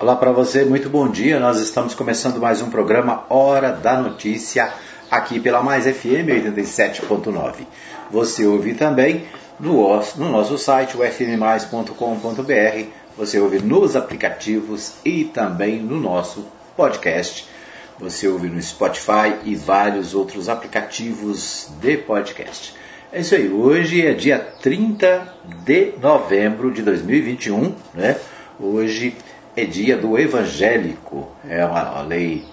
Olá para você, muito bom dia. Nós estamos começando mais um programa Hora da Notícia aqui pela Mais FM 87.9. Você ouve também no, no nosso site, fmmais.com.br. Você ouve nos aplicativos e também no nosso podcast. Você ouve no Spotify e vários outros aplicativos de podcast. É isso aí, hoje é dia 30 de novembro de 2021, né? Hoje é dia do evangélico. É uma lei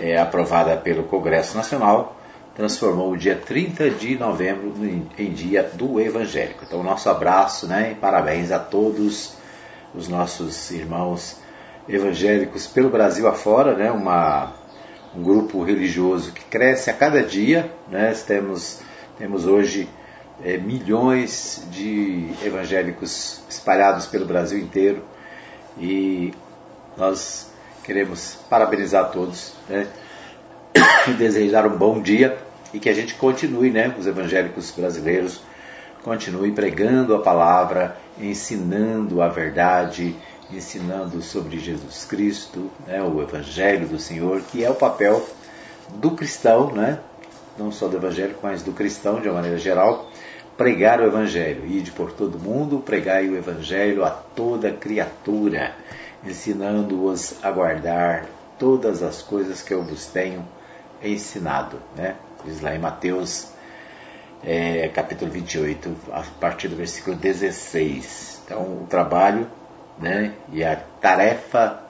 é, aprovada pelo Congresso Nacional, transformou o dia 30 de novembro em, em dia do evangélico. Então, nosso abraço né, e parabéns a todos os nossos irmãos evangélicos pelo Brasil afora, né, uma, um grupo religioso que cresce a cada dia. Né, temos, temos hoje é, milhões de evangélicos espalhados pelo Brasil inteiro e nós queremos parabenizar todos né, e desejar um bom dia e que a gente continue, né, os evangélicos brasileiros, continue pregando a palavra, ensinando a verdade, ensinando sobre Jesus Cristo, né, o Evangelho do Senhor, que é o papel do cristão, né, não só do evangélico, mas do cristão de uma maneira geral, pregar o Evangelho. Ide por todo mundo, pregai o Evangelho a toda criatura ensinando-os a guardar todas as coisas que eu vos tenho ensinado. Né? Diz lá em Mateus é, capítulo 28, a partir do versículo 16. Então, o trabalho né, e a tarefa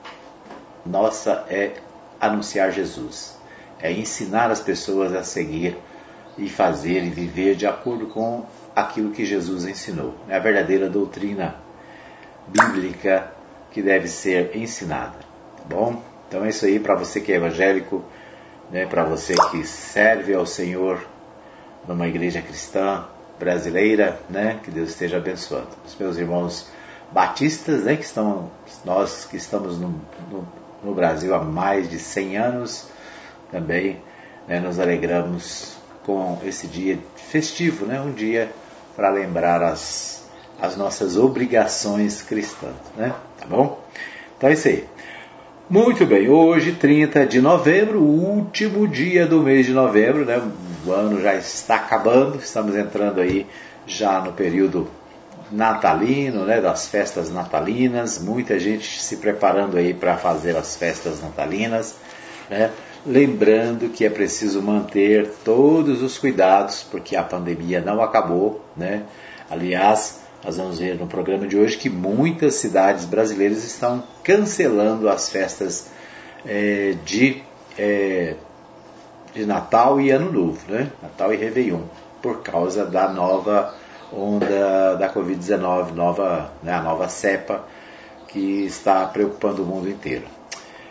nossa é anunciar Jesus, é ensinar as pessoas a seguir e fazer e viver de acordo com aquilo que Jesus ensinou. É a verdadeira doutrina bíblica que deve ser ensinada, tá bom? Então é isso aí para você que é evangélico, né, para você que serve ao Senhor numa igreja cristã brasileira, né, que Deus esteja abençoando. Os meus irmãos batistas, né, que estão, nós que estamos no, no, no Brasil há mais de 100 anos, também né, nos alegramos com esse dia festivo, né, um dia para lembrar as as nossas obrigações cristãs, né? Tá bom? Então é isso aí. Muito bem, hoje, 30 de novembro, último dia do mês de novembro, né? O ano já está acabando, estamos entrando aí já no período natalino, né? Das festas natalinas, muita gente se preparando aí para fazer as festas natalinas, né? Lembrando que é preciso manter todos os cuidados, porque a pandemia não acabou, né? Aliás, nós vamos ver no programa de hoje que muitas cidades brasileiras estão cancelando as festas é, de, é, de Natal e Ano Novo, né? Natal e Réveillon, por causa da nova onda da Covid-19, nova, né, a nova cepa que está preocupando o mundo inteiro.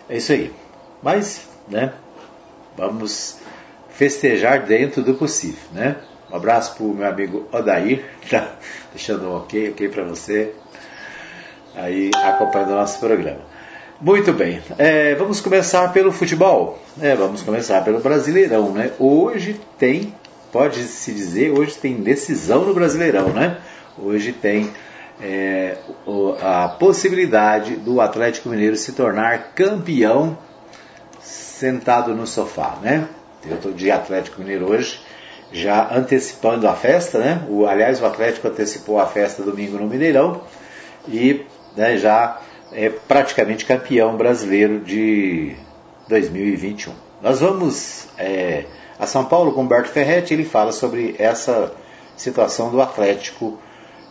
É isso aí. Mas, né, vamos festejar dentro do possível, né? Um abraço para o meu amigo Odair, tá deixando um ok, ok para você, aí acompanhando o nosso programa. Muito bem, é, vamos começar pelo futebol. É, vamos começar pelo Brasileirão, né? Hoje tem, pode se dizer, hoje tem decisão no Brasileirão, né? Hoje tem é, a possibilidade do Atlético Mineiro se tornar campeão sentado no sofá, né? Eu estou de Atlético Mineiro hoje já antecipando a festa, né? O, aliás, o Atlético antecipou a festa domingo no Mineirão e né, já é praticamente campeão brasileiro de 2021. Nós vamos é, a São Paulo com Humberto Ferretti, ele fala sobre essa situação do Atlético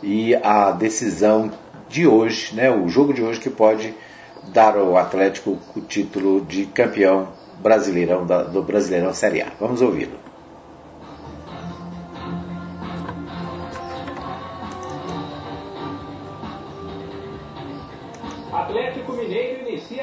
e a decisão de hoje, né, o jogo de hoje que pode dar ao Atlético o título de campeão brasileirão da, do Brasileirão Série A. Vamos ouvi-lo.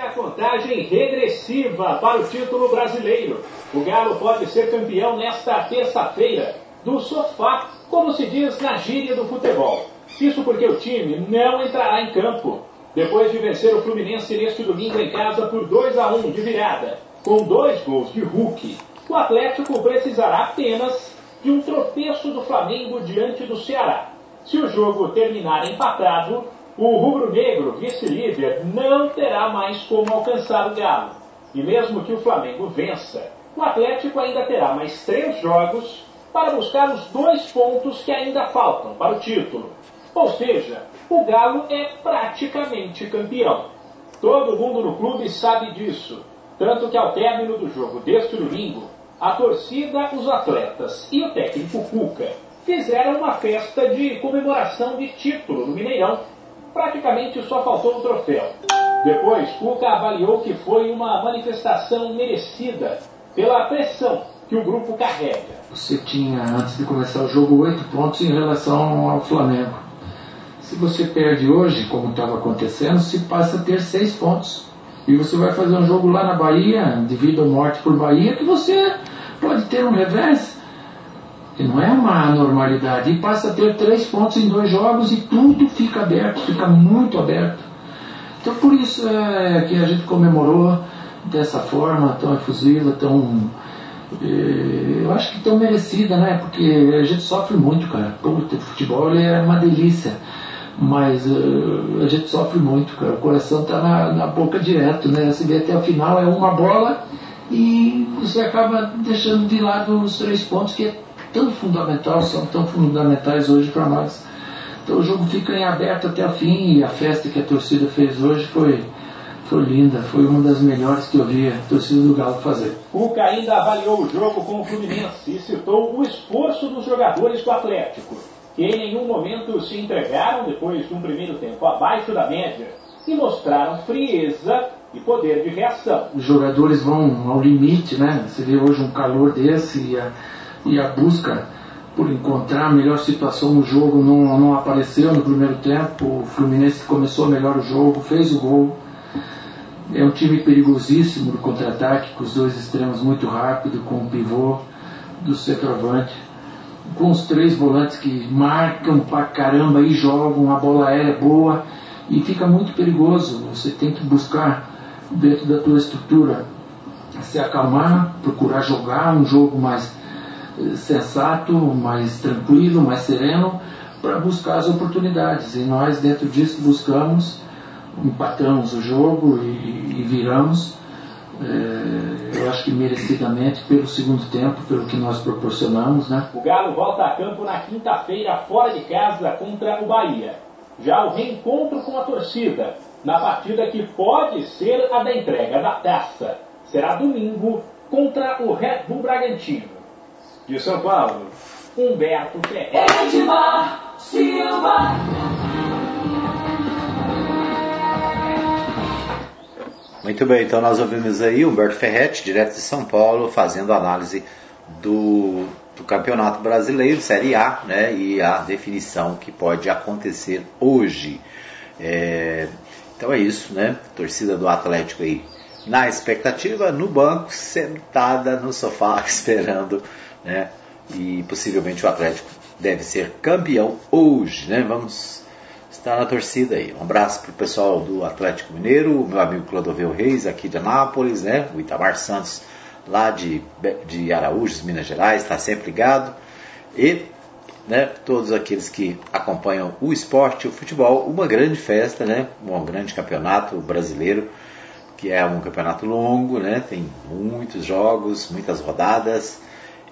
A contagem regressiva para o título brasileiro. O Galo pode ser campeão nesta terça-feira, do sofá, como se diz na gíria do futebol. Isso porque o time não entrará em campo. Depois de vencer o Fluminense neste domingo em casa por 2 a 1 de virada, com dois gols de Hulk, o Atlético precisará apenas de um tropeço do Flamengo diante do Ceará. Se o jogo terminar empatado, o rubro-negro, vice-líder, não terá mais como alcançar o Galo. E mesmo que o Flamengo vença, o Atlético ainda terá mais três jogos para buscar os dois pontos que ainda faltam para o título. Ou seja, o Galo é praticamente campeão. Todo mundo no clube sabe disso. Tanto que ao término do jogo deste domingo, a torcida, os atletas e o técnico Cuca fizeram uma festa de comemoração de título no Mineirão. Praticamente só faltou um troféu. Depois, Cuca avaliou que foi uma manifestação merecida pela pressão que o grupo carrega. Você tinha, antes de começar o jogo, oito pontos em relação ao Flamengo. Se você perde hoje, como estava acontecendo, se passa a ter seis pontos. E você vai fazer um jogo lá na Bahia, de vida ou morte por Bahia, que você pode ter um revés. Que não é uma anormalidade. E passa a ter três pontos em dois jogos e tudo fica aberto, fica muito aberto. Então por isso é que a gente comemorou dessa forma tão efusiva, tão. Eh, eu acho que tão merecida, né? Porque a gente sofre muito, cara. O futebol é uma delícia mas uh, a gente sofre muito, cara. O coração está na, na, boca direto, né? Você vê até o final é uma bola e você acaba deixando de lado os três pontos que é tão fundamental, são tão fundamentais hoje para nós. Então o jogo fica em aberto até o fim e a festa que a torcida fez hoje foi foi linda, foi uma das melhores que eu vi a torcida do Galo fazer. Cuca ainda avaliou o jogo com o Fluminense e citou o esforço dos jogadores do Atlético que em nenhum momento se entregaram depois de um primeiro tempo abaixo da média e mostraram frieza e poder de reação. Os jogadores vão ao limite, né? Você vê hoje um calor desse e a, e a busca por encontrar a melhor situação no jogo não, não apareceu no primeiro tempo. O Fluminense começou melhor o jogo, fez o gol. É um time perigosíssimo no contra-ataque, com os dois extremos muito rápido, com o pivô do centroavante com os três volantes que marcam pra caramba e jogam, a bola aérea é boa e fica muito perigoso. Você tem que buscar dentro da tua estrutura se acalmar, procurar jogar um jogo mais sensato, mais tranquilo, mais sereno, para buscar as oportunidades. E nós dentro disso buscamos, empatamos o jogo e, e viramos é, eu acho que merecidamente pelo segundo tempo, pelo que nós proporcionamos. Né? O Galo volta a campo na quinta-feira, fora de casa, contra o Bahia. Já o reencontro com a torcida, na partida que pode ser a da entrega da taça, será domingo contra o Red Bull Bragantino. De São Paulo, Humberto Ferreira. Edmar Silva. Muito bem, então nós ouvimos aí Humberto Ferretti, direto de São Paulo, fazendo análise do, do Campeonato Brasileiro, Série A, né, e a definição que pode acontecer hoje. É, então é isso, né? Torcida do Atlético aí na expectativa, no banco, sentada no sofá, esperando, né? E possivelmente o Atlético deve ser campeão hoje, né? Vamos está na torcida aí. Um abraço para o pessoal do Atlético Mineiro, meu amigo Clodoveu Reis, aqui de Anápolis, né? O Itamar Santos, lá de, de Araújos, Minas Gerais, está sempre ligado. E né, todos aqueles que acompanham o esporte, o futebol, uma grande festa, né? Um grande campeonato brasileiro, que é um campeonato longo, né? Tem muitos jogos, muitas rodadas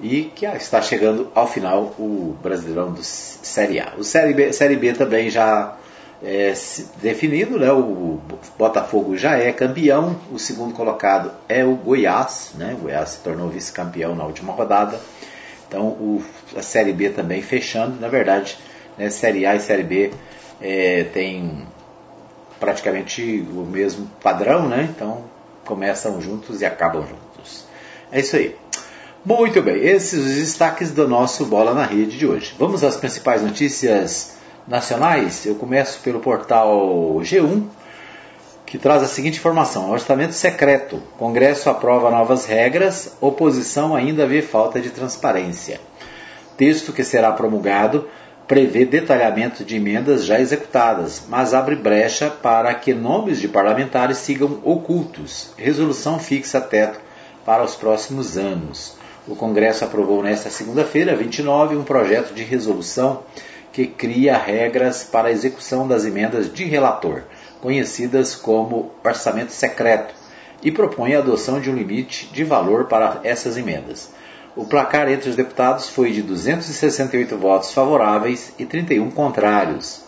e que está chegando ao final o Brasileirão do Série A. O Série B, Série B também já é definido, né? o Botafogo já é campeão, o segundo colocado é o Goiás, né? o Goiás se tornou vice-campeão na última rodada, então o, a Série B também fechando, na verdade, né? Série A e Série B é, tem praticamente o mesmo padrão, né? então começam juntos e acabam juntos. É isso aí. Muito bem, esses os destaques do nosso Bola na Rede de hoje. Vamos às principais notícias nacionais. Eu começo pelo portal G1, que traz a seguinte informação: orçamento secreto. Congresso aprova novas regras, oposição ainda vê falta de transparência. Texto que será promulgado prevê detalhamento de emendas já executadas, mas abre brecha para que nomes de parlamentares sigam ocultos. Resolução fixa teto para os próximos anos. O Congresso aprovou nesta segunda-feira, 29, um projeto de resolução que cria regras para a execução das emendas de relator, conhecidas como orçamento secreto, e propõe a adoção de um limite de valor para essas emendas. O placar entre os deputados foi de 268 votos favoráveis e 31 contrários.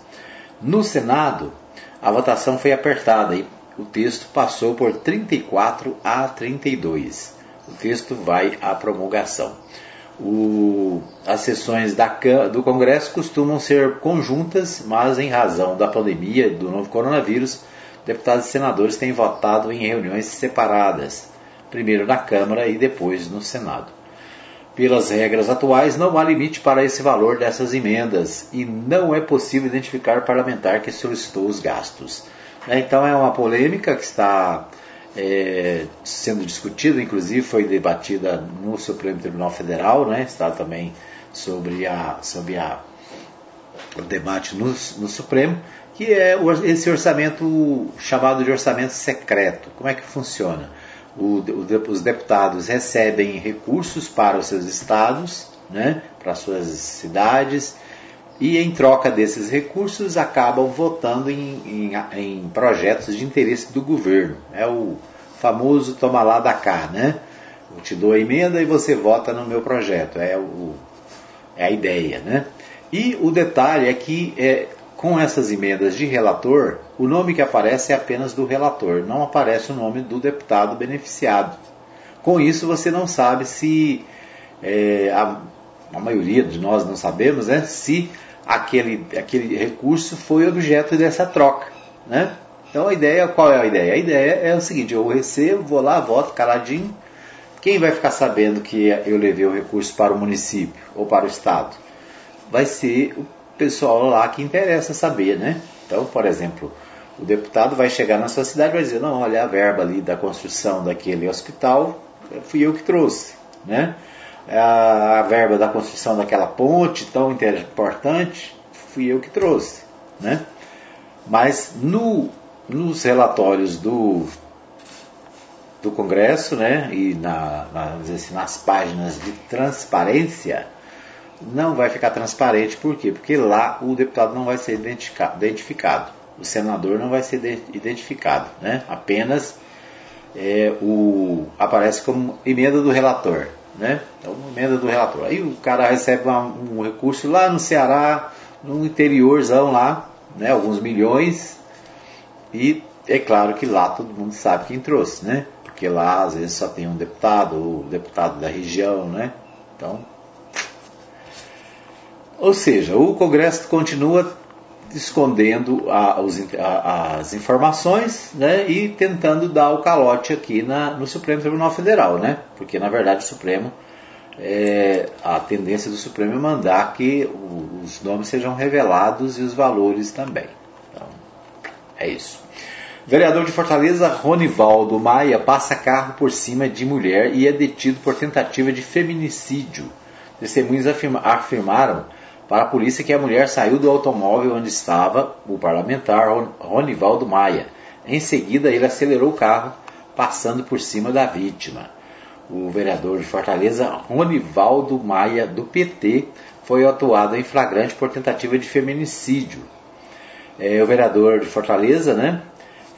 No Senado, a votação foi apertada e o texto passou por 34 a 32. O texto vai à promulgação. O, as sessões da, do Congresso costumam ser conjuntas, mas em razão da pandemia do novo coronavírus, deputados e senadores têm votado em reuniões separadas, primeiro na Câmara e depois no Senado. Pelas regras atuais, não há limite para esse valor dessas emendas e não é possível identificar parlamentar que solicitou os gastos. Então é uma polêmica que está é, sendo discutida, inclusive foi debatida no Supremo Tribunal Federal, né? está também sobre, a, sobre a, o debate no, no Supremo, que é esse orçamento chamado de orçamento secreto. Como é que funciona? O, o, os deputados recebem recursos para os seus estados, né, para suas cidades, e em troca desses recursos acabam votando em, em, em projetos de interesse do governo. É o famoso toma lá da cá, né? Eu te dou a emenda e você vota no meu projeto. É, o, é a ideia, né? E o detalhe é que é, com essas emendas de relator, o nome que aparece é apenas do relator, não aparece o nome do deputado beneficiado. Com isso, você não sabe se é, a, a maioria de nós não sabemos, né? Se aquele, aquele recurso foi objeto dessa troca. Né? Então a ideia, qual é a ideia? A ideia é o seguinte, eu recebo, vou lá, voto caladinho. Quem vai ficar sabendo que eu levei o recurso para o município ou para o estado? Vai ser o pessoal lá que interessa saber, né? Então, por exemplo, o deputado vai chegar na sua cidade e vai dizer, não, olha a verba ali da construção daquele hospital, fui eu que trouxe, né? A verba da construção daquela ponte tão importante, fui eu que trouxe. Né? Mas no, nos relatórios do, do Congresso né, e na, na, assim, nas páginas de transparência, não vai ficar transparente. Por quê? Porque lá o deputado não vai ser identificado, o senador não vai ser identificado. Né? Apenas é, o, aparece como emenda do relator né? Então, emenda do relator. Aí o cara recebe uma, um recurso lá no Ceará, no interiorzão lá, né? Alguns milhões. E é claro que lá todo mundo sabe quem trouxe, né? Porque lá às vezes só tem um deputado, o deputado da região, né? Então, ou seja, o Congresso continua escondendo a, os, a, as informações né, e tentando dar o calote aqui na, no Supremo Tribunal Federal, né? Porque na verdade o Supremo é, a tendência do Supremo é mandar que os nomes sejam revelados e os valores também. Então, é isso. Vereador de Fortaleza, Ronivaldo Maia, passa carro por cima de mulher e é detido por tentativa de feminicídio. Testemunhos afirma, afirmaram para a polícia que a mulher saiu do automóvel onde estava o parlamentar Ronivaldo Maia. Em seguida, ele acelerou o carro, passando por cima da vítima. O vereador de Fortaleza, Ronivaldo Maia, do PT, foi atuado em flagrante por tentativa de feminicídio. É, o vereador de Fortaleza, né,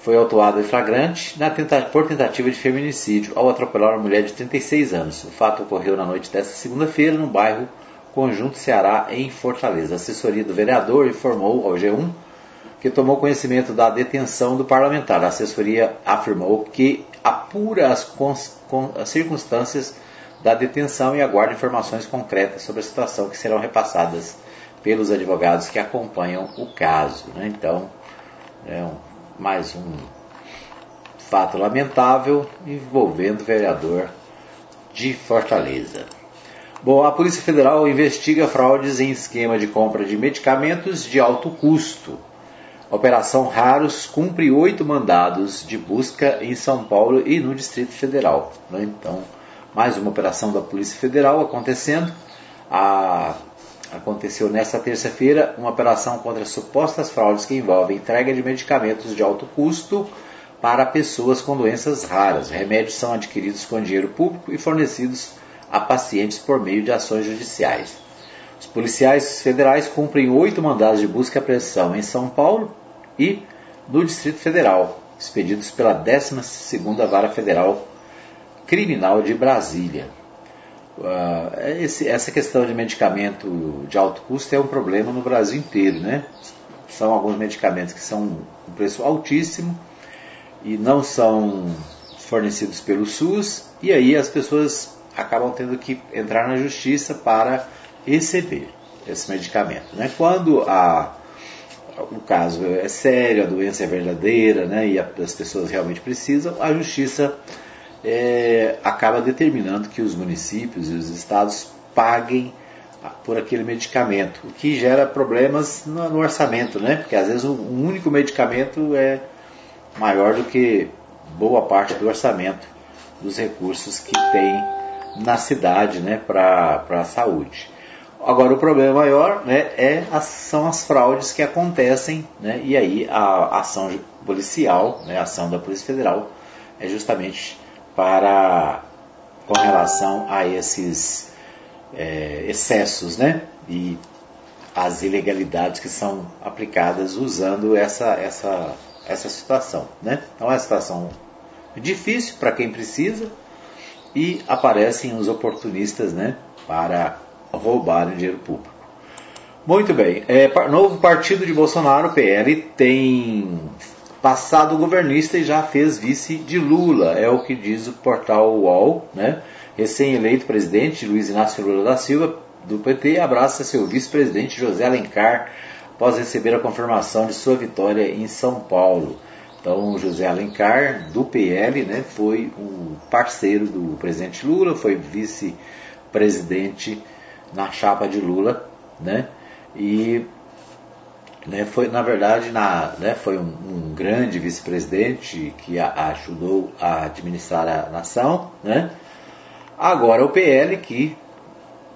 foi autuado em flagrante tenta por tentativa de feminicídio ao atropelar uma mulher de 36 anos. O fato ocorreu na noite desta segunda-feira no bairro Conjunto Ceará em Fortaleza. A assessoria do vereador informou ao G1 que tomou conhecimento da detenção do parlamentar. A assessoria afirmou que apura as, as circunstâncias da detenção e aguarda informações concretas sobre a situação que serão repassadas pelos advogados que acompanham o caso. Né? Então, é um, mais um fato lamentável envolvendo o vereador de Fortaleza. Bom, a Polícia Federal investiga fraudes em esquema de compra de medicamentos de alto custo. Operação Raros cumpre oito mandados de busca em São Paulo e no Distrito Federal. Né? Então, mais uma operação da Polícia Federal acontecendo. A... Aconteceu nesta terça-feira uma operação contra supostas fraudes que envolvem entrega de medicamentos de alto custo para pessoas com doenças raras. Remédios são adquiridos com dinheiro público e fornecidos a pacientes por meio de ações judiciais. Os policiais federais cumprem oito mandados de busca e apreensão em São Paulo e no Distrito Federal, expedidos pela 12ª Vara Federal Criminal de Brasília. Uh, esse, essa questão de medicamento de alto custo é um problema no Brasil inteiro, né? São alguns medicamentos que são um preço altíssimo e não são fornecidos pelo SUS, e aí as pessoas acabam tendo que entrar na justiça para receber esse medicamento. Né? Quando a, o caso é sério, a doença é verdadeira né, e as pessoas realmente precisam, a justiça é, acaba determinando que os municípios e os estados paguem por aquele medicamento, o que gera problemas no, no orçamento, né? porque às vezes um único medicamento é maior do que boa parte do orçamento dos recursos que tem na cidade né, para a saúde. Agora, o problema maior né, é, são as fraudes que acontecem, né, e aí a ação policial, né, a ação da Polícia Federal, é justamente para com relação a esses é, excessos né, e as ilegalidades que são aplicadas usando essa, essa, essa situação. Né? Então, é uma situação difícil para quem precisa e aparecem os oportunistas né, para roubar o dinheiro público. Muito bem, é, novo partido de Bolsonaro, PL, tem passado governista e já fez vice de Lula, é o que diz o portal UOL, né? Recém-eleito presidente Luiz Inácio Lula da Silva, do PT, abraça seu vice-presidente José Alencar após receber a confirmação de sua vitória em São Paulo. Então, José Alencar, do PL, né, foi o parceiro do presidente Lula, foi vice-presidente na chapa de Lula, né, e né, foi, na verdade, na, né, foi um, um grande vice-presidente que a, ajudou a administrar a nação, né, agora o PL que,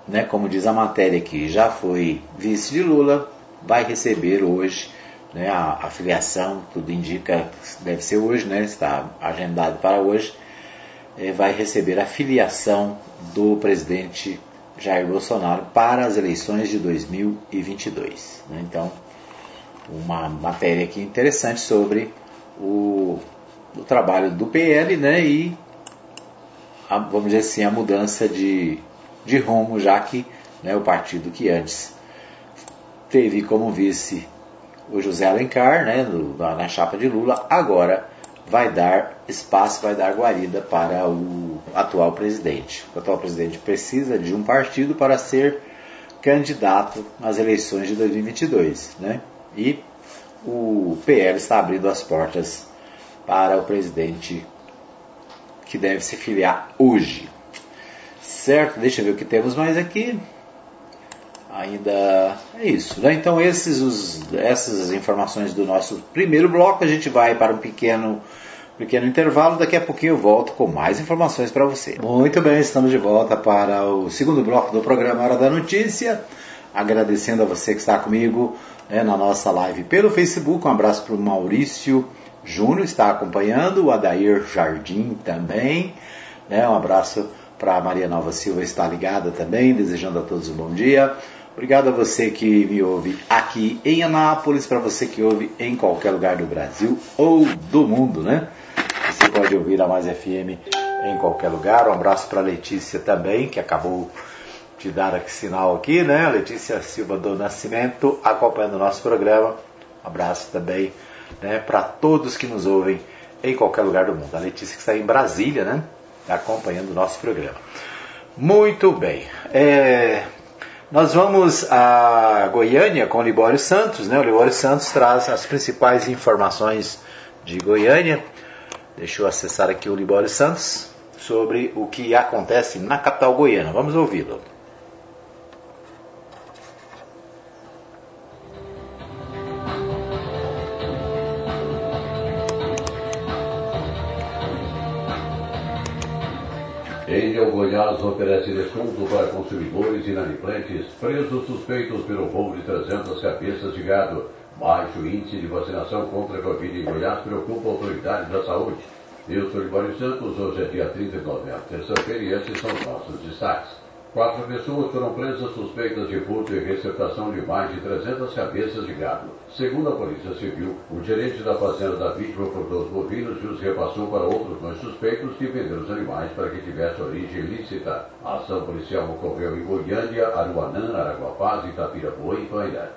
né, como diz a matéria aqui, já foi vice de Lula, vai receber hoje né, a, a filiação, tudo indica, deve ser hoje, né, está agendado para hoje, é, vai receber a filiação do presidente Jair Bolsonaro para as eleições de 2022. Né? Então, uma matéria aqui interessante sobre o, o trabalho do PL né, e, a, vamos dizer assim, a mudança de, de rumo, já que né, o partido que antes teve como vice o José Alencar, né, na chapa de Lula, agora vai dar espaço, vai dar guarida para o atual presidente. O atual presidente precisa de um partido para ser candidato nas eleições de 2022, né? E o PL está abrindo as portas para o presidente que deve se filiar hoje. Certo? Deixa eu ver o que temos mais aqui ainda é isso. Né? Então esses, os, essas informações do nosso primeiro bloco, a gente vai para um pequeno, pequeno intervalo, daqui a pouquinho eu volto com mais informações para você. Muito bem, estamos de volta para o segundo bloco do programa Hora da Notícia, agradecendo a você que está comigo né, na nossa live pelo Facebook, um abraço para o Maurício Júnior, está acompanhando, o Adair Jardim também, né, um abraço para a Maria Nova Silva, está ligada também, desejando a todos um bom dia. Obrigado a você que me ouve aqui em Anápolis, para você que ouve em qualquer lugar do Brasil ou do mundo, né? Você pode ouvir a Mais FM em qualquer lugar. Um abraço para Letícia também, que acabou de dar aqui sinal aqui, né? Letícia Silva do Nascimento, acompanhando o nosso programa. Um abraço também né, para todos que nos ouvem em qualquer lugar do mundo. A Letícia que está em Brasília, né? Acompanhando o nosso programa. Muito bem. É, nós vamos a Goiânia com o Libório Santos, né? O Libório Santos traz as principais informações de Goiânia. Deixa eu acessar aqui o Libório Santos sobre o que acontece na capital goiana. Vamos ouvi-lo. Enel Goiás oferece desconto para consumidores inadimplentes presos suspeitos pelo roubo de 300 cabeças de gado. Baixo índice de vacinação contra a Covid em Goiás preocupa autoridades da saúde. Eu sou Libório Santos, hoje é dia 30 de novembro, terça-feira, e esses são os nossos destaques. Quatro pessoas foram presas suspeitas de furto e receptação de mais de 300 cabeças de gado. Segundo a Polícia Civil, o gerente da fazenda da vítima furtou os bovinos e os repassou para outros dois suspeitos de vender os animais para que tivesse origem ilícita. A ação policial ocorreu em Goiânia, Aruanã, Araguapaz, Itapirapuã e Paina.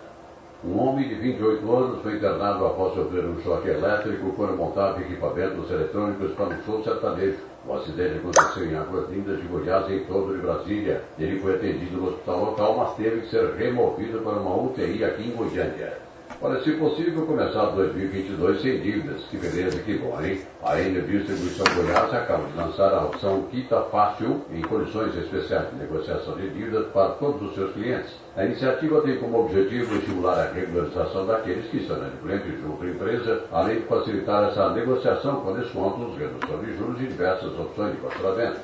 Um homem de 28 anos foi internado após sofrer um choque elétrico quando montava equipamentos eletrônicos para um show sertanejo. O acidente aconteceu em Águas Lindas de Goiás, em torno de Brasília. Ele foi atendido no hospital local, mas teve que ser removido para uma UTI aqui em Goiânia. Olha, se possível, começar 2022 sem dívidas. Que beleza, que bom, hein? A Enel Distribuição Goiás acaba de lançar a opção Quita Fácil em condições especiais de negociação de dívidas para todos os seus clientes. A iniciativa tem como objetivo estimular a regularização daqueles que estão inadimplentes junto à empresa, além de facilitar essa negociação com descontos, redução de juros e diversas opções de parcelamento.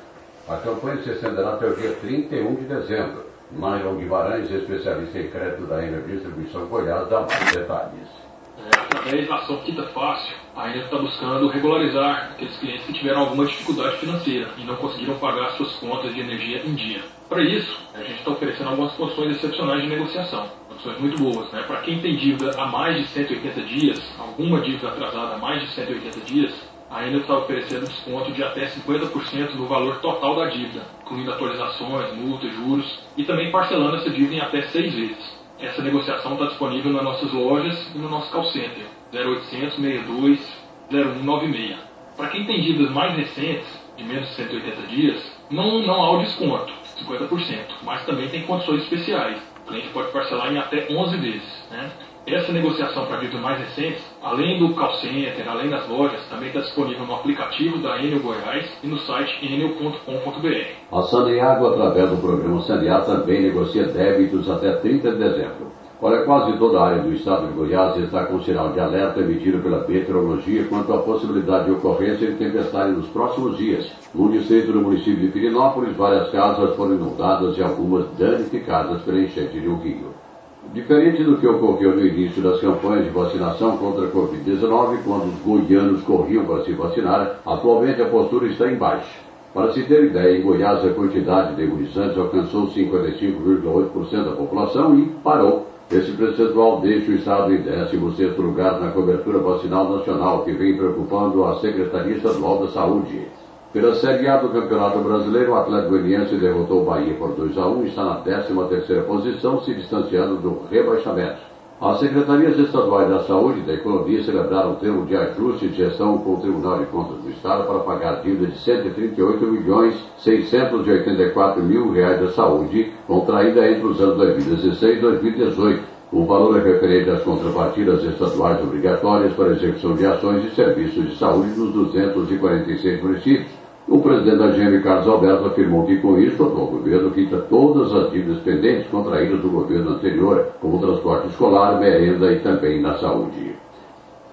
A campanha se estenderá até o dia 31 de dezembro. Myron Guimarães, especialista em crédito da Enel Distribuição Goiás, dá mais detalhes. É, através da ação Quinta Fácil, a está buscando regularizar aqueles clientes que tiveram alguma dificuldade financeira e não conseguiram pagar suas contas de energia em dia. Para isso, a gente está oferecendo algumas condições excepcionais de negociação. Condições muito boas. Né? Para quem tem dívida há mais de 180 dias, alguma dívida atrasada há mais de 180 dias, ainda está oferecendo desconto de até 50% no valor total da dívida, incluindo atualizações, multas, juros e também parcelando essa dívida em até seis vezes. Essa negociação está disponível nas nossas lojas e no nosso call center 0800 62 0196. Para quem tem dívidas mais recentes, de menos de 180 dias, não, não há o desconto, 50%, mas também tem condições especiais. O cliente pode parcelar em até 11 vezes. Né? Essa negociação para dívidas mais recentes, além do call center, além das lojas, também está disponível no aplicativo da Enel Goiás e no site enel.com.br. A Saneago, através do programa Sanear, também negocia débitos até 30 de dezembro. Olha, quase toda a área do estado de Goiás está com sinal de alerta emitido pela meteorologia quanto à possibilidade de ocorrência de tempestade nos próximos dias. No distrito do município de Pirinópolis, várias casas foram inundadas e algumas danificadas pela enchente de rio. Diferente do que ocorreu no início das campanhas de vacinação contra a Covid-19, quando os goianos corriam para se vacinar, atualmente a postura está em baixa. Para se ter ideia, em Goiás a quantidade de imunizantes alcançou 55,8% da população e parou. Esse percentual deixa o Estado em 16º lugar na cobertura vacinal nacional, que vem preocupando a Secretaria Estadual da Saúde. Pela Série A do Campeonato Brasileiro, o Atlético Goianiense derrotou o Bahia por 2 a 1 e está na 13ª posição, se distanciando do rebaixamento. As secretarias estaduais da Saúde e da Economia celebraram o termo de ajuste de gestão com o Tribunal de Contas do Estado para pagar dívida de 138 milhões 684 mil reais da saúde, contraída entre os anos 2016 e 2018. O valor é referente às contrapartidas estaduais obrigatórias para execução de ações e serviços de saúde nos 246 municípios. O presidente da GM, Carlos Alberto, afirmou que com isso o atual governo quita todas as dívidas pendentes contraídas do governo anterior, como transporte escolar, merenda e também na saúde.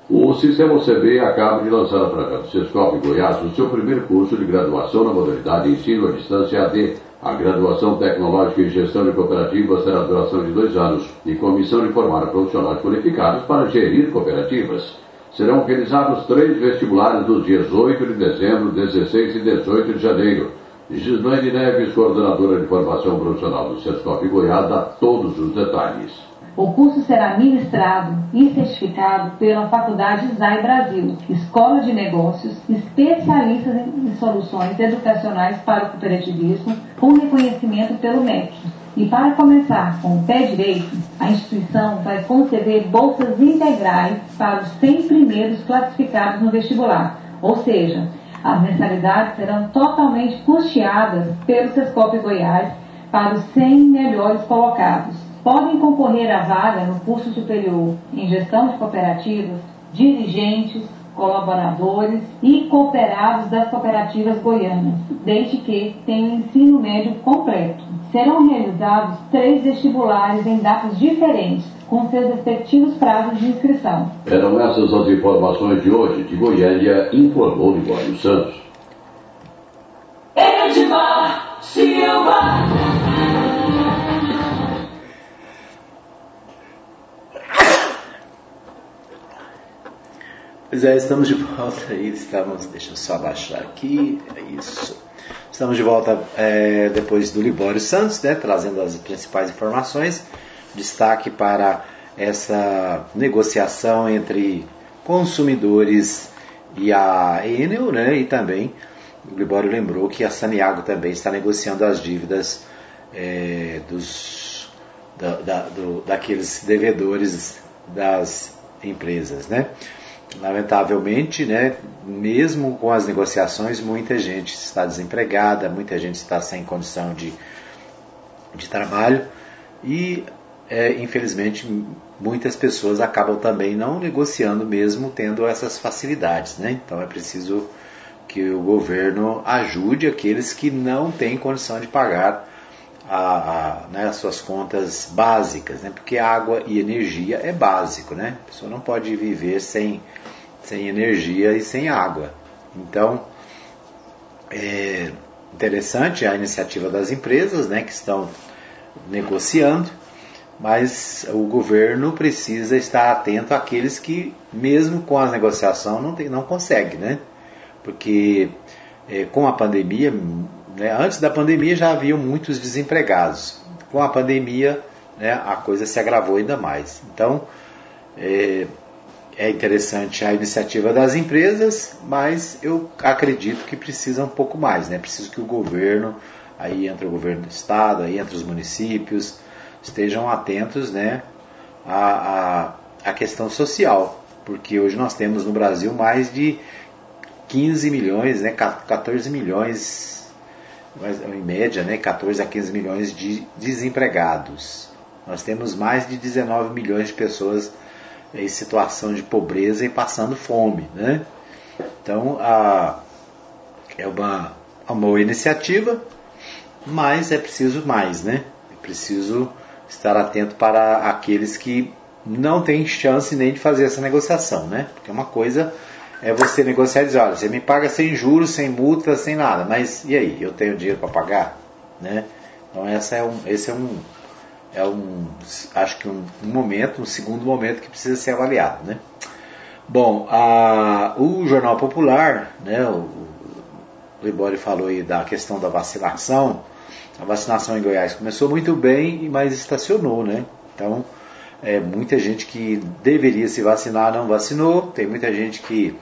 O Sistema OCB acaba de lançar através do Sescop Goiás o seu primeiro curso de graduação na modalidade Ensino à Distância AD. A graduação tecnológica em gestão de cooperativas terá duração de dois anos e com a missão de formar profissionais qualificados para gerir cooperativas serão realizados três vestibulares nos dias 8 de dezembro, 16 e 18 de janeiro. Gislaine Neves, coordenadora de formação profissional do Sescop Goiás, dá todos os detalhes. O curso será ministrado e certificado pela Faculdade ZAI Brasil, Escola de Negócios, especialistas em soluções educacionais para o cooperativismo, com reconhecimento pelo MEC. E para começar com o pé direito, a instituição vai conceder bolsas integrais para os 100 primeiros classificados no vestibular, ou seja, as mensalidades serão totalmente custeadas pelo Sescop Goiás para os 100 melhores colocados. Podem concorrer à vaga no curso superior em gestão de cooperativas dirigentes, colaboradores e cooperados das cooperativas goianas, desde que tenham ensino médio completo. Serão realizados três vestibulares em datas diferentes, com seus respectivos prazos de inscrição. Eram essas as informações de hoje. De Goiânia, informou Libório Santos. Edmar Silva. Pois é, estamos de volta aí, estamos, deixa eu só baixar aqui, é isso. Estamos de volta é, depois do Libório Santos, né, trazendo as principais informações. Destaque para essa negociação entre consumidores e a Enel, né, e também o Libório lembrou que a Saniago também está negociando as dívidas é, dos, da, da, do, daqueles devedores das empresas, né? Lamentavelmente, né, mesmo com as negociações, muita gente está desempregada, muita gente está sem condição de, de trabalho e, é, infelizmente, muitas pessoas acabam também não negociando, mesmo tendo essas facilidades. Né? Então é preciso que o governo ajude aqueles que não têm condição de pagar a, a, né, as suas contas básicas, né? porque água e energia é básico, né? A pessoa não pode viver sem, sem energia e sem água. Então, é interessante a iniciativa das empresas, né, que estão negociando, mas o governo precisa estar atento àqueles que, mesmo com a negociação, não, não consegue, né? Porque é, com a pandemia, né? Antes da pandemia já haviam muitos desempregados. Com a pandemia, né, a coisa se agravou ainda mais. Então, é, é interessante a iniciativa das empresas, mas eu acredito que precisa um pouco mais. Né? Preciso que o governo, aí entra o governo do estado, aí entra os municípios, estejam atentos né, à, à, à questão social. Porque hoje nós temos no Brasil mais de 15 milhões, né, 14 milhões em média, né, 14 a 15 milhões de desempregados. Nós temos mais de 19 milhões de pessoas em situação de pobreza e passando fome. Né? Então, a, é uma, uma boa iniciativa, mas é preciso mais. Né? É preciso estar atento para aqueles que não têm chance nem de fazer essa negociação. Né? Porque é uma coisa é você negociar e dizer, olha, você me paga sem juros, sem multa, sem nada, mas e aí, eu tenho dinheiro para pagar? Né? Então essa é um, esse é um, é um, acho que um, um momento, um segundo momento que precisa ser avaliado. Né? Bom, a, o Jornal Popular, né, o, o Libório falou aí da questão da vacinação, a vacinação em Goiás começou muito bem, mas estacionou, né? Então, é, muita gente que deveria se vacinar não vacinou, tem muita gente que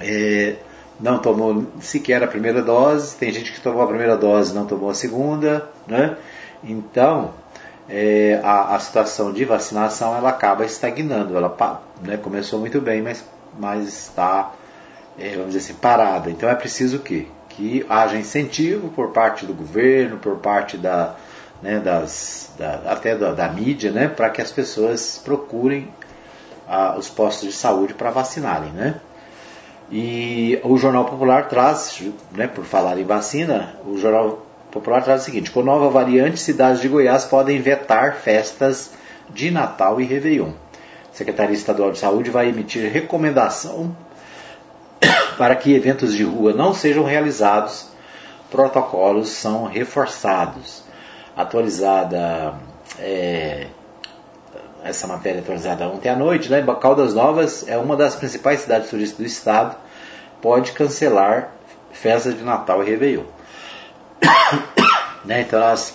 é, não tomou sequer a primeira dose, tem gente que tomou a primeira dose e não tomou a segunda, né? Então, é, a, a, situação de vacinação ela acaba estagnando, ela né, começou muito bem, mas, mas está, é, vamos dizer assim, parada. Então é preciso que, que haja incentivo por parte do governo, por parte da, né, das, da, até da, da, mídia, né, para que as pessoas procurem ah, os postos de saúde para vacinarem, né? E o Jornal Popular traz, né, por falar em vacina, o Jornal Popular traz o seguinte: com nova variante, cidades de Goiás podem vetar festas de Natal e Réveillon. Secretaria Estadual de Saúde vai emitir recomendação para que eventos de rua não sejam realizados. Protocolos são reforçados atualizada, é, essa matéria atualizada ontem à noite, né? Caldas Novas é uma das principais cidades turísticas do estado, pode cancelar festas de Natal e Réveillon. né? Então nós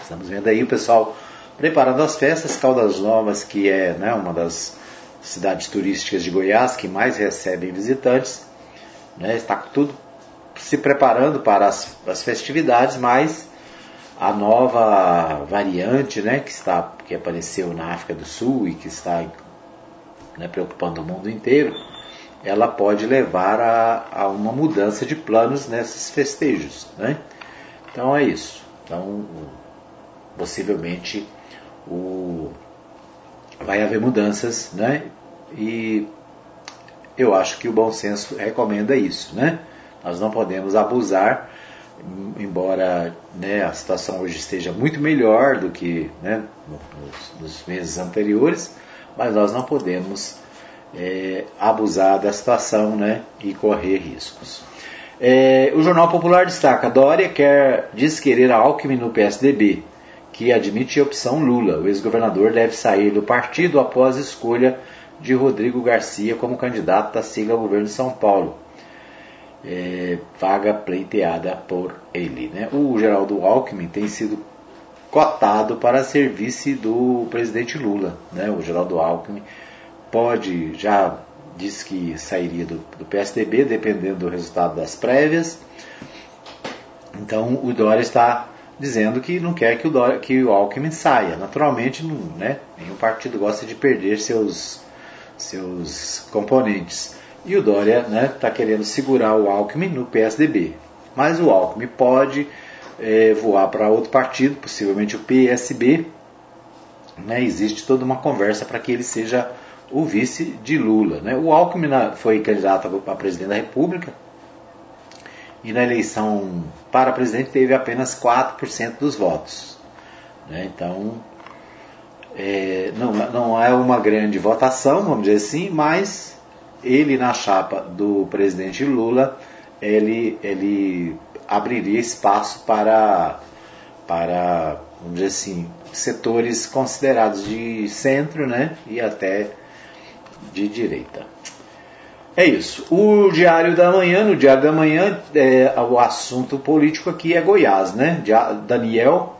estamos vendo aí o pessoal preparando as festas, Caldas Novas, que é né, uma das cidades turísticas de Goiás que mais recebem visitantes, né? está tudo se preparando para as, as festividades, mas a nova variante né, que, está, que apareceu na África do Sul e que está né, preocupando o mundo inteiro, ela pode levar a, a, uma mudança de planos nesses festejos. Né? Então é isso. Então, possivelmente o, vai haver mudanças, né? E eu acho que o bom senso recomenda isso, né? Nós não podemos abusar embora né, a situação hoje esteja muito melhor do que né, nos, nos, meses anteriores, mas nós não podemos é, abusar da situação né, e correr riscos. É, o Jornal Popular destaca: Dória quer diz querer a Alckmin no PSDB, que admite a opção Lula. O ex-governador deve sair do partido após escolha de Rodrigo Garcia como candidato da sigla governo de São Paulo. É, vaga pleiteada por ele. Né? O Geraldo Alckmin tem sido cotado para ser vice do presidente Lula. Né? O Geraldo Alckmin pode, já disse que sairia do, do PSDB, dependendo do resultado das prévias. Então o Dória está dizendo que não quer que o, Dória, que o Alckmin saia. Naturalmente, não, né? nenhum partido gosta de perder seus, seus componentes. E o Dória está né, tá querendo segurar o Alckmin no PSDB. Mas o Alckmin pode é, voar para outro partido, possivelmente o PSB. Né, existe toda uma conversa para que ele seja o vice de Lula. Né? O Alckmin foi candidato a presidente da República e na eleição para presidente teve apenas 4% dos votos. Né? Então, é, não, não é uma grande votação, vamos dizer assim, mas ele na chapa do presidente Lula, ele, ele abriria espaço para, para, vamos dizer assim, setores considerados de centro né, e até de direita. É isso. O Diário da Manhã, no Diário da Manhã, é, o assunto político aqui é Goiás, né? Daniel,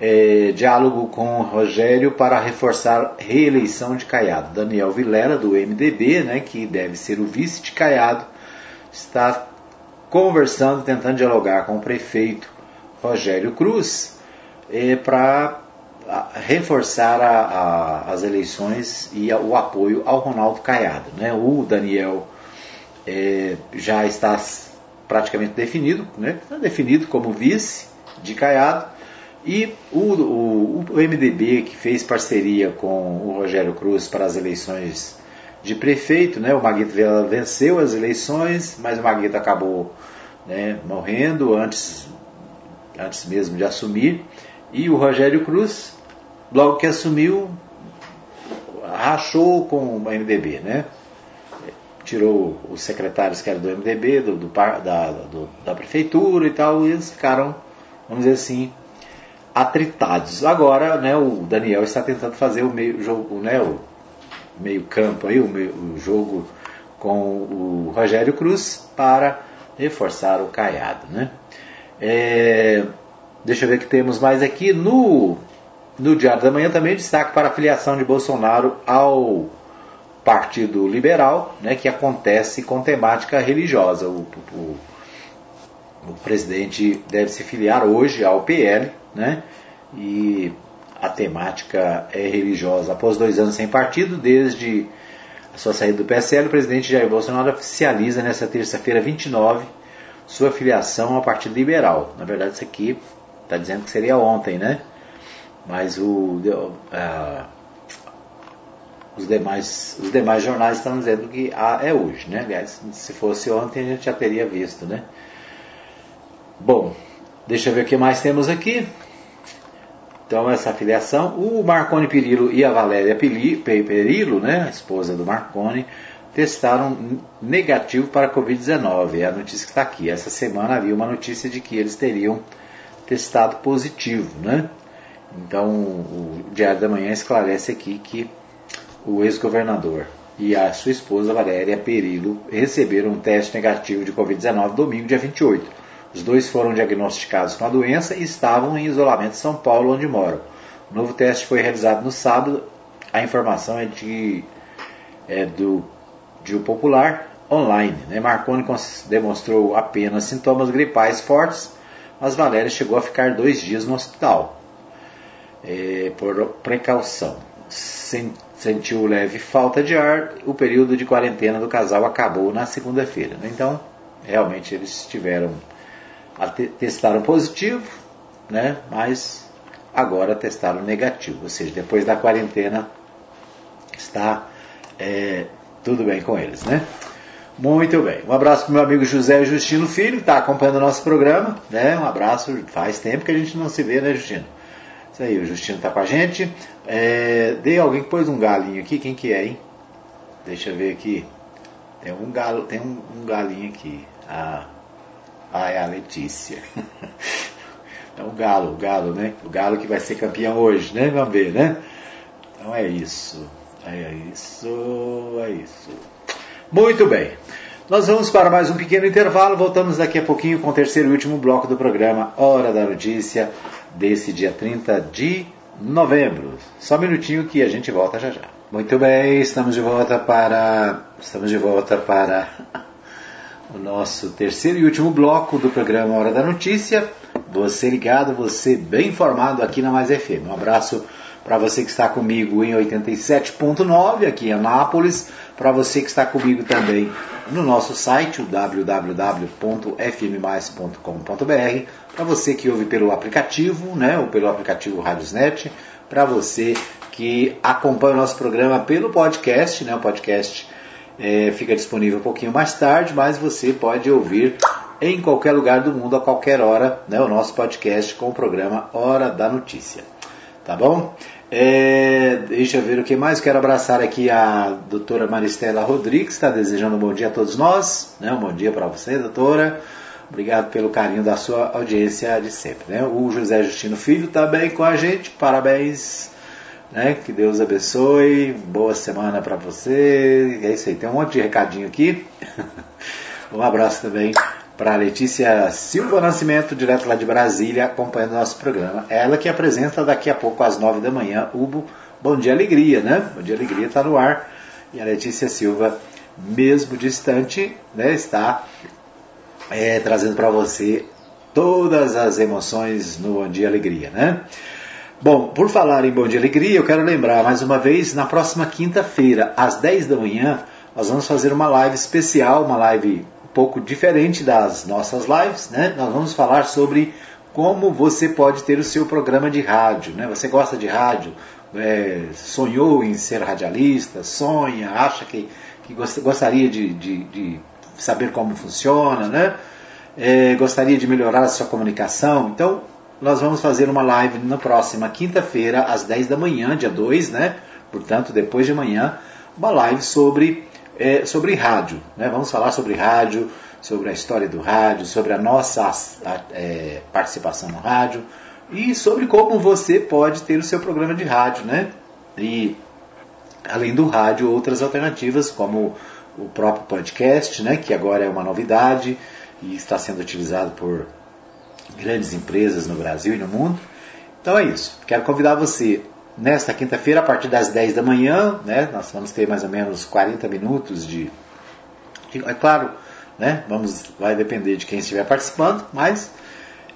é, diálogo com Rogério para reforçar reeleição de Caiado. Daniel Vilera, do MDB, né, que deve ser o vice de Caiado, está conversando, tentando dialogar com o prefeito Rogério Cruz é, para reforçar a, a, as eleições e o apoio ao Ronaldo Caiado. Né? O Daniel é, já está praticamente definido, né? Definido como vice de Caiado. E o, o, o, MDB, que fez parceria com o Rogério Cruz para as eleições de prefeito, né? o Maguito venceu as eleições, mas o Maguito acabou né, morrendo antes, antes mesmo de assumir. E o Rogério Cruz logo que assumiu, rachou com o MDB, né? Tirou os secretários que eram do MDB, do, do, da, do, da prefeitura e tal, e eles ficaram, vamos dizer assim, atritados. Agora, né, o Daniel está tentando fazer o meio jogo, né, o meio campo aí, o, meio, o jogo com o Rogério Cruz para reforçar o Caiado, né? É, deixa eu ver o que temos mais aqui no no Diário da Manhã também destaque para a filiação de Bolsonaro ao Partido Liberal, né, que acontece com temática religiosa. O, o, o presidente deve se filiar hoje ao PL, né, e a temática é religiosa. Após dois anos sem partido, desde a sua saída do PSL, o presidente Jair Bolsonaro oficializa nesta terça-feira 29 sua filiação ao Partido Liberal. Na verdade, isso aqui está dizendo que seria ontem, né? Mas o, uh, os, demais, os demais jornais estão dizendo que ah, é hoje, né? Aliás, se fosse ontem a gente já teria visto, né? Bom, deixa eu ver o que mais temos aqui. Então, essa filiação. O Marconi Perillo e a Valéria Perillo, né, a esposa do Marconi, testaram negativo para a Covid-19. É a notícia que está aqui. Essa semana havia uma notícia de que eles teriam testado positivo, né? Então, o Diário da Manhã esclarece aqui que o ex-governador e a sua esposa Valéria Perillo receberam um teste negativo de Covid-19 domingo, dia 28. Os dois foram diagnosticados com a doença e estavam em isolamento em São Paulo, onde moram. O novo teste foi realizado no sábado. A informação é de é do de popular online. Né? Marconi demonstrou apenas sintomas gripais fortes, mas Valéria chegou a ficar dois dias no hospital é, por precaução. Sentiu leve falta de ar, o período de quarentena do casal acabou na segunda-feira. Né? Então, realmente eles tiveram, testaram positivo, né? mas agora testaram negativo. Ou seja, depois da quarentena está é, tudo bem com eles. Né? Muito bem. Um abraço para o meu amigo José Justino Filho, que está acompanhando o nosso programa. Né? Um abraço, faz tempo que a gente não se vê, né, Justino? Isso aí, o Justino está com a gente. É, dei alguém que pôs um galinho aqui, quem que é, hein? Deixa eu ver aqui. Tem um galo, tem um, um galinho aqui. Ah, ah, é a Letícia. é o galo, o galo, né? O galo que vai ser campeão hoje, né? Vamos ver, né? Então é isso. É isso, é isso. Muito bem. Nós vamos para mais um pequeno intervalo. Voltamos daqui a pouquinho com o terceiro e último bloco do programa Hora da Notícia desse dia 30 de novembro. Só um minutinho que a gente volta já já. Muito bem, estamos de volta para estamos de volta para o nosso terceiro e último bloco do programa Hora da Notícia. Você ligado, você bem informado aqui na Mais FM. Um abraço para você que está comigo em 87.9 aqui em Anápolis, para você que está comigo também no nosso site, www.fmmais.com.br, para você que ouve pelo aplicativo, né, ou pelo aplicativo Radiosnet, para você que acompanha o nosso programa pelo podcast, né, o podcast é, fica disponível um pouquinho mais tarde, mas você pode ouvir em qualquer lugar do mundo, a qualquer hora, né, o nosso podcast com o programa Hora da Notícia. Tá bom? É, deixa eu ver o que mais. Quero abraçar aqui a doutora Maristela Rodrigues, está desejando um bom dia a todos nós. Né? Um bom dia para você, doutora. Obrigado pelo carinho da sua audiência de sempre. Né? O José Justino Filho também com a gente. Parabéns. Né? Que Deus abençoe. Boa semana para você. É isso aí. Tem um monte de recadinho aqui. um abraço também para Letícia Silva Nascimento, direto lá de Brasília, acompanhando nosso programa. Ela que apresenta daqui a pouco às nove da manhã o Bom Dia Alegria, né? Bom Dia Alegria está no ar. E a Letícia Silva, mesmo distante, né, está é, trazendo para você todas as emoções no Bom Dia Alegria, né? Bom, por falar em Bom Dia Alegria, eu quero lembrar mais uma vez, na próxima quinta-feira, às 10 da manhã, nós vamos fazer uma live especial, uma live pouco diferente das nossas lives, né? Nós vamos falar sobre como você pode ter o seu programa de rádio, né? Você gosta de rádio, é, sonhou em ser radialista, sonha, acha que, que gostaria de, de, de saber como funciona, né? É, gostaria de melhorar a sua comunicação. Então, nós vamos fazer uma live na próxima quinta-feira, às 10 da manhã, dia 2, né? Portanto, depois de amanhã, uma live sobre é, sobre rádio. Né? Vamos falar sobre rádio, sobre a história do rádio, sobre a nossa é, participação no rádio e sobre como você pode ter o seu programa de rádio. Né? E além do rádio, outras alternativas como o próprio podcast, né? que agora é uma novidade e está sendo utilizado por grandes empresas no Brasil e no mundo. Então é isso. Quero convidar você nesta quinta-feira, a partir das 10 da manhã, né, nós vamos ter mais ou menos 40 minutos de. É claro, né, vamos, vai depender de quem estiver participando, mas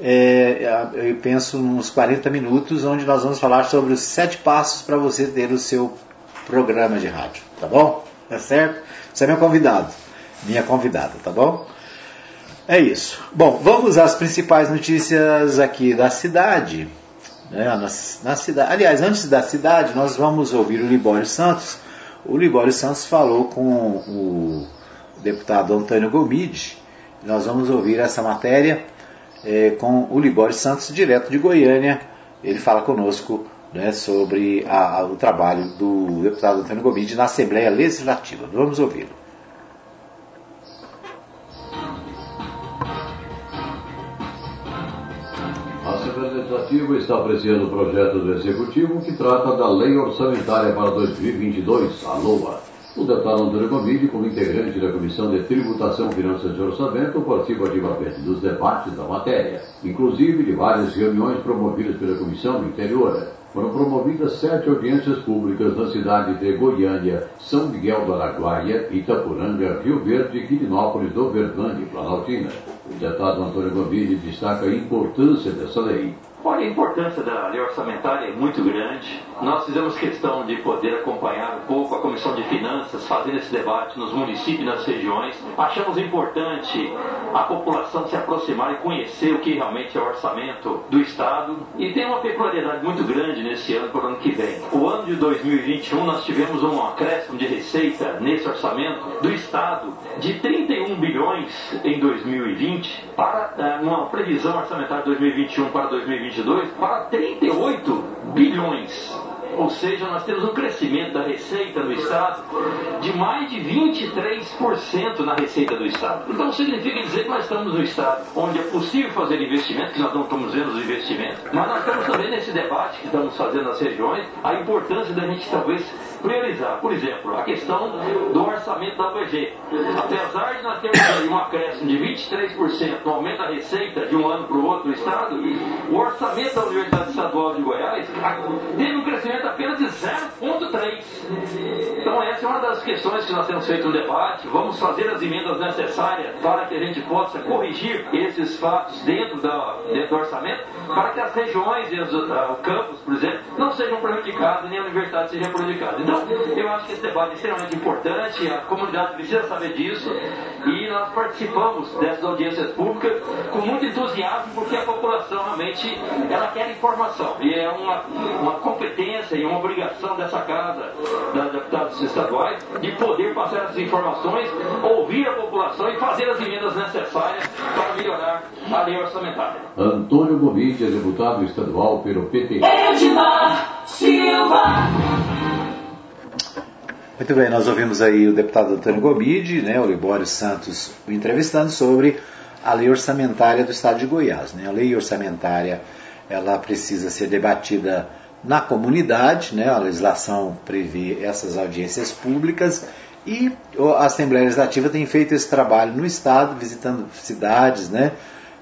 é, eu penso uns 40 minutos onde nós vamos falar sobre os sete passos para você ter o seu programa de rádio, tá bom? Tá certo? Você é meu convidado, minha convidada, tá bom? É isso. Bom, vamos às principais notícias aqui da cidade. Né, na, na cidade. Aliás, antes da cidade, nós vamos ouvir o Libório Santos. O Libório Santos falou com o deputado Antônio Gomide. Nós vamos ouvir essa matéria é, com o Libório Santos, direto de Goiânia. Ele fala conosco né, sobre a, a, o trabalho do deputado Antônio Gomide na Assembleia Legislativa. Vamos ouvi-lo. Está apreciando o projeto do Executivo que trata da Lei Orçamentária para 2022, a LOA. O deputado Antônio Gomide, como integrante da Comissão de Tributação, Finanças e Orçamento, participa ativamente dos debates da matéria, inclusive de várias reuniões promovidas pela Comissão Interior. Foram promovidas sete audiências públicas na cidade de Goiânia, São Miguel do Araguaia, Itapuranga, Rio Verde e Quirinópolis do Verdande, Planaltina. O deputado Antônio Gomide destaca a importância dessa lei. Olha, a importância da lei orçamentária é muito grande. Nós fizemos questão de poder acompanhar um pouco a Comissão de Finanças fazendo esse debate nos municípios e nas regiões. Achamos importante a população se aproximar e conhecer o que realmente é o orçamento do Estado. E tem uma peculiaridade muito grande nesse ano para o ano que vem. O ano de 2021 nós tivemos um acréscimo de receita nesse orçamento do Estado de 31 bilhões em 2020 para eh, uma previsão orçamentária de 2021 para 2022 2022 para 38 bilhões. Ou seja, nós temos um crescimento da receita do Estado de mais de 23% na receita do Estado. Então significa dizer que nós estamos no Estado onde é possível fazer investimento, que nós não estamos vendo os investimentos, mas nós estamos também nesse debate que estamos fazendo nas regiões, a importância da gente talvez priorizar. Por exemplo, a questão do orçamento da UEG. Apesar de nós termos um acréscimo de 23% no aumento da receita de um ano para o outro do Estado, o orçamento da Universidade Estadual de Goiás teve um crescimento apenas de 0,3%. Então, essa é uma das questões que nós temos feito no debate. Vamos fazer as emendas necessárias para que a gente possa corrigir esses fatos dentro, da, dentro do orçamento, para que as regiões e os, uh, o campus, por exemplo, não sejam prejudicados, nem a universidade seja prejudicada. Então, eu acho que esse debate é extremamente importante, a comunidade precisa saber disso, e nós participamos dessas audiências públicas com muito entusiasmo, porque a população realmente ela quer informação, e é uma, uma competência e uma obrigação dessa casa, das deputados estaduais, de poder passar essas informações, ouvir a população e fazer as emendas necessárias para melhorar a lei orçamentária. Antônio Gomide é deputado estadual pelo PT. Edmar Silva. Muito bem, nós ouvimos aí o deputado Antônio Gomide, né, o Libório Santos, entrevistando sobre a lei orçamentária do Estado de Goiás. Né? A lei orçamentária ela precisa ser debatida na comunidade, né? a legislação prevê essas audiências públicas e a Assembleia Legislativa tem feito esse trabalho no Estado, visitando cidades, né?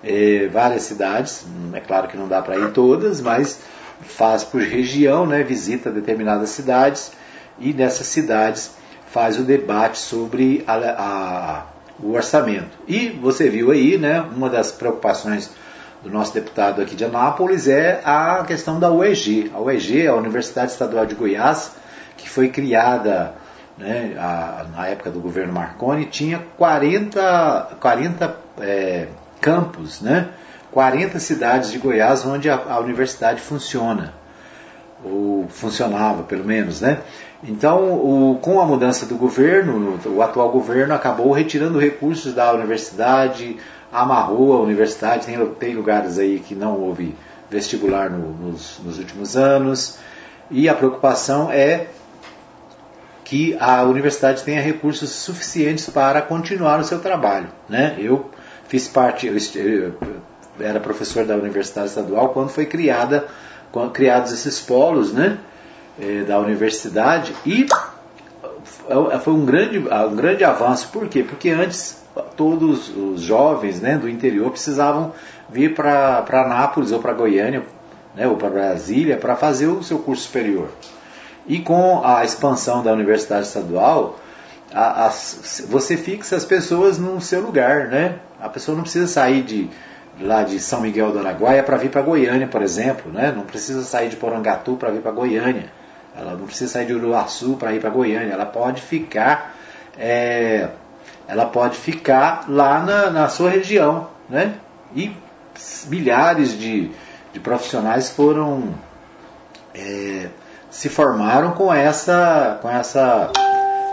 É, várias cidades, é claro que não dá para ir todas, mas faz por região, né? visita determinadas cidades e nessas cidades faz o debate sobre a, a, o orçamento. E você viu aí, né, uma das preocupações do nosso deputado aqui de Anápolis é a questão da UEG. A UEG, a Universidade Estadual de Goiás, que foi criada né, a, na época do governo Marconi, tinha 40, 40 é, campos, né, 40 cidades de Goiás onde a, a universidade funciona, ou funcionava pelo menos. Né? Então, o, com a mudança do governo, o atual governo acabou retirando recursos da universidade, amarrou a universidade, tem, tem lugares aí que não houve vestibular no, nos, nos últimos anos, e a preocupação é que a universidade tenha recursos suficientes para continuar o seu trabalho. Né? Eu fiz parte, eu, eu era professor da Universidade Estadual quando foi criada, criados esses polos né, eh, da universidade e foi um grande, um grande avanço. Por quê? Porque antes todos os jovens né, do interior precisavam vir para Nápoles ou para Goiânia né, ou para Brasília para fazer o seu curso superior. E com a expansão da Universidade Estadual, a, a, você fixa as pessoas no seu lugar. Né? A pessoa não precisa sair de, lá de São Miguel do Araguaia para vir para Goiânia, por exemplo. Né? Não precisa sair de Porangatu para vir para Goiânia. Ela não precisa sair de Uruaçu para ir para Goiânia. Ela pode ficar... É, ela pode ficar lá na, na sua região, né? E milhares de, de profissionais foram é, se formaram com essa com essa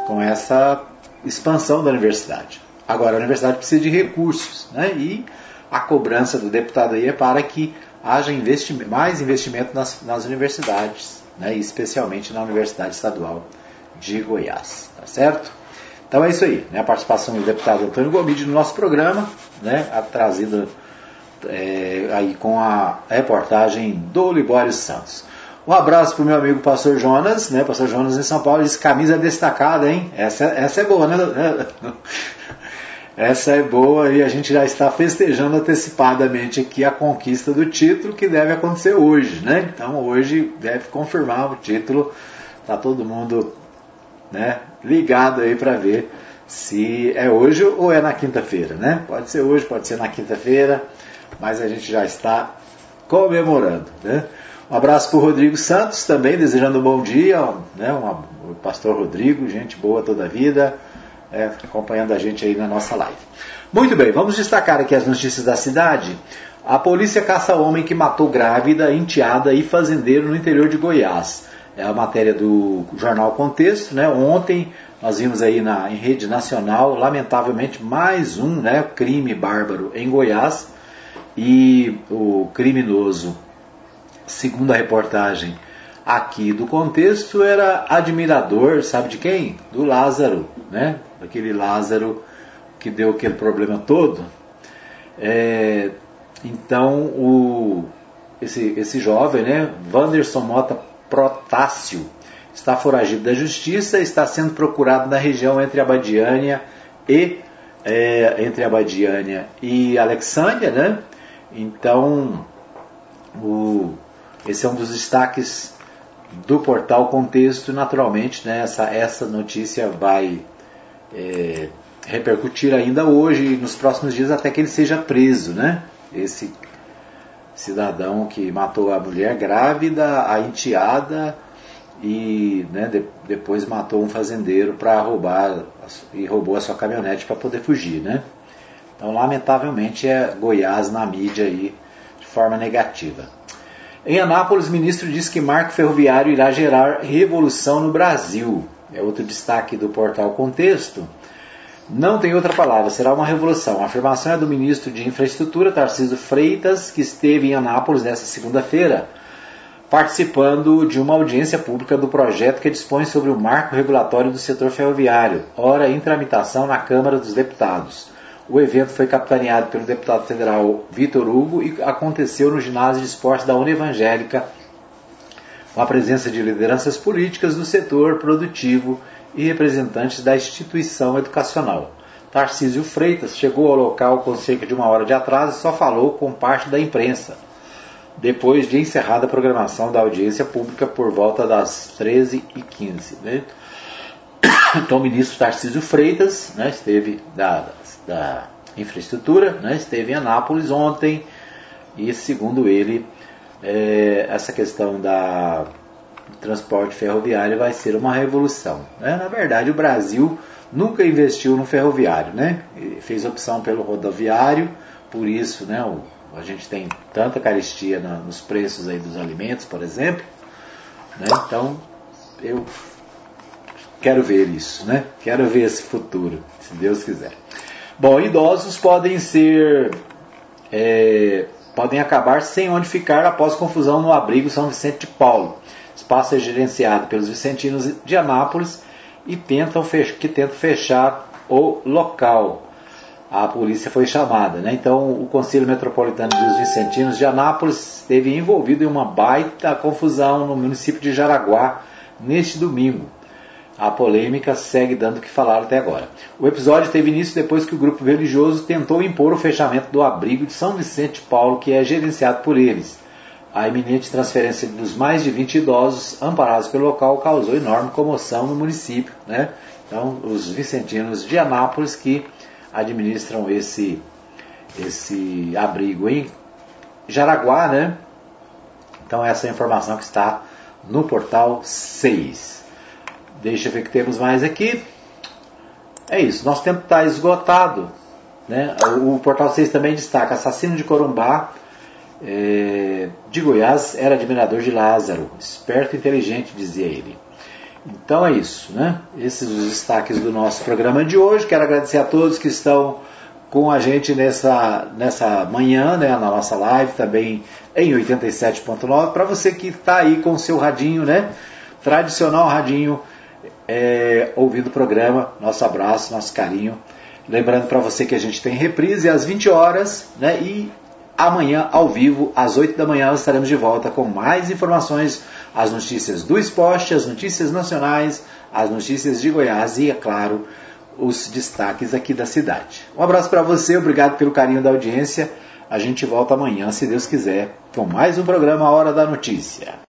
com essa expansão da universidade. Agora a universidade precisa de recursos, né? E a cobrança do deputado aí é para que haja investimento, mais investimento nas, nas universidades, né? especialmente na Universidade Estadual de Goiás, tá certo? Então é isso aí, né? a participação do deputado Antônio Gomide no nosso programa, né? trazida é, aí com a reportagem do Libório Santos. Um abraço para o meu amigo Pastor Jonas, né? Pastor Jonas em São Paulo, diz camisa destacada, hein? Essa, essa é boa, né? Essa é boa e a gente já está festejando antecipadamente aqui a conquista do título que deve acontecer hoje, né? Então hoje deve confirmar o título. Tá todo mundo né, ligado aí para ver se é hoje ou é na quinta-feira, né? Pode ser hoje, pode ser na quinta-feira, mas a gente já está comemorando, né? Um abraço para o Rodrigo Santos também, desejando um bom dia, né? o pastor Rodrigo, gente boa toda a vida, é, acompanhando a gente aí na nossa live. Muito bem, vamos destacar aqui as notícias da cidade. A polícia caça homem que matou grávida, enteada e fazendeiro no interior de Goiás é a matéria do jornal Contexto. Né? Ontem nós vimos aí na, em rede nacional, lamentavelmente, mais um né, crime bárbaro em Goiás. E o criminoso, segundo a reportagem aqui do contexto, era admirador, sabe de quem? Do Lázaro, né? Daquele Lázaro que deu aquele problema todo. É, então, o, esse, esse jovem, né, Wanderson Mota Protácio está foragido da justiça, está sendo procurado na região entre Abadiânia e é, entre Abadiânia e Alexandria, né? Então, o, esse é um dos destaques do portal Contexto. Naturalmente, né, essa, essa notícia vai é, repercutir ainda hoje e nos próximos dias até que ele seja preso, né? Esse cidadão que matou a mulher grávida, a enteada e né, de, depois matou um fazendeiro para roubar e roubou a sua caminhonete para poder fugir, né? Então, lamentavelmente, é Goiás na mídia aí de forma negativa. Em Anápolis, ministro diz que marco ferroviário irá gerar revolução no Brasil. É outro destaque do portal Contexto. Não tem outra palavra, será uma revolução. A afirmação é do ministro de Infraestrutura, Tarcísio Freitas, que esteve em Anápolis nesta segunda-feira, participando de uma audiência pública do projeto que dispõe sobre o marco regulatório do setor ferroviário, ora em tramitação na Câmara dos Deputados. O evento foi capitaneado pelo deputado federal Vitor Hugo e aconteceu no ginásio de esportes da Unevangélica, com a presença de lideranças políticas do setor produtivo e representantes da instituição educacional. Tarcísio Freitas chegou ao local com cerca de uma hora de atraso e só falou com parte da imprensa, depois de encerrada a programação da audiência pública por volta das 13h15. Né? Então, o ministro Tarcísio Freitas né, esteve da, da infraestrutura, né, esteve em Anápolis ontem e, segundo ele, é, essa questão da transporte ferroviário vai ser uma revolução. Né? Na verdade, o Brasil nunca investiu no ferroviário, né? fez opção pelo rodoviário, por isso né, o, a gente tem tanta caristia na, nos preços aí dos alimentos, por exemplo. Né? Então, eu quero ver isso, né? quero ver esse futuro, se Deus quiser. Bom, idosos podem ser. É, podem acabar sem onde ficar após confusão no abrigo São Vicente de Paulo espaço é gerenciado pelos vicentinos de Anápolis e tentam que tentam fechar o local. A polícia foi chamada. Né? Então, o Conselho Metropolitano dos Vicentinos de Anápolis esteve envolvido em uma baita confusão no município de Jaraguá neste domingo. A polêmica segue dando o que falar até agora. O episódio teve início depois que o grupo religioso tentou impor o fechamento do abrigo de São Vicente Paulo, que é gerenciado por eles. A iminente transferência dos mais de 20 idosos amparados pelo local causou enorme comoção no município. Né? Então, os vicentinos de Anápolis que administram esse, esse abrigo em Jaraguá, né? Então, essa é a informação que está no portal 6. Deixa eu ver que temos mais aqui. É isso, nosso tempo está esgotado. Né? O portal 6 também destaca assassino de Corumbá é, de Goiás era admirador de Lázaro, esperto e inteligente, dizia ele. Então é isso, né? Esses os destaques do nosso programa de hoje. Quero agradecer a todos que estão com a gente nessa, nessa manhã, né, na nossa live, também em 87.9. Para você que está aí com o seu radinho, né? Tradicional radinho, é, ouvindo o programa. Nosso abraço, nosso carinho. Lembrando para você que a gente tem reprise às 20 horas, né? E Amanhã, ao vivo, às 8 da manhã, estaremos de volta com mais informações, as notícias do esporte, as notícias nacionais, as notícias de Goiás e, é claro, os destaques aqui da cidade. Um abraço para você, obrigado pelo carinho da audiência. A gente volta amanhã, se Deus quiser, com mais um programa Hora da Notícia.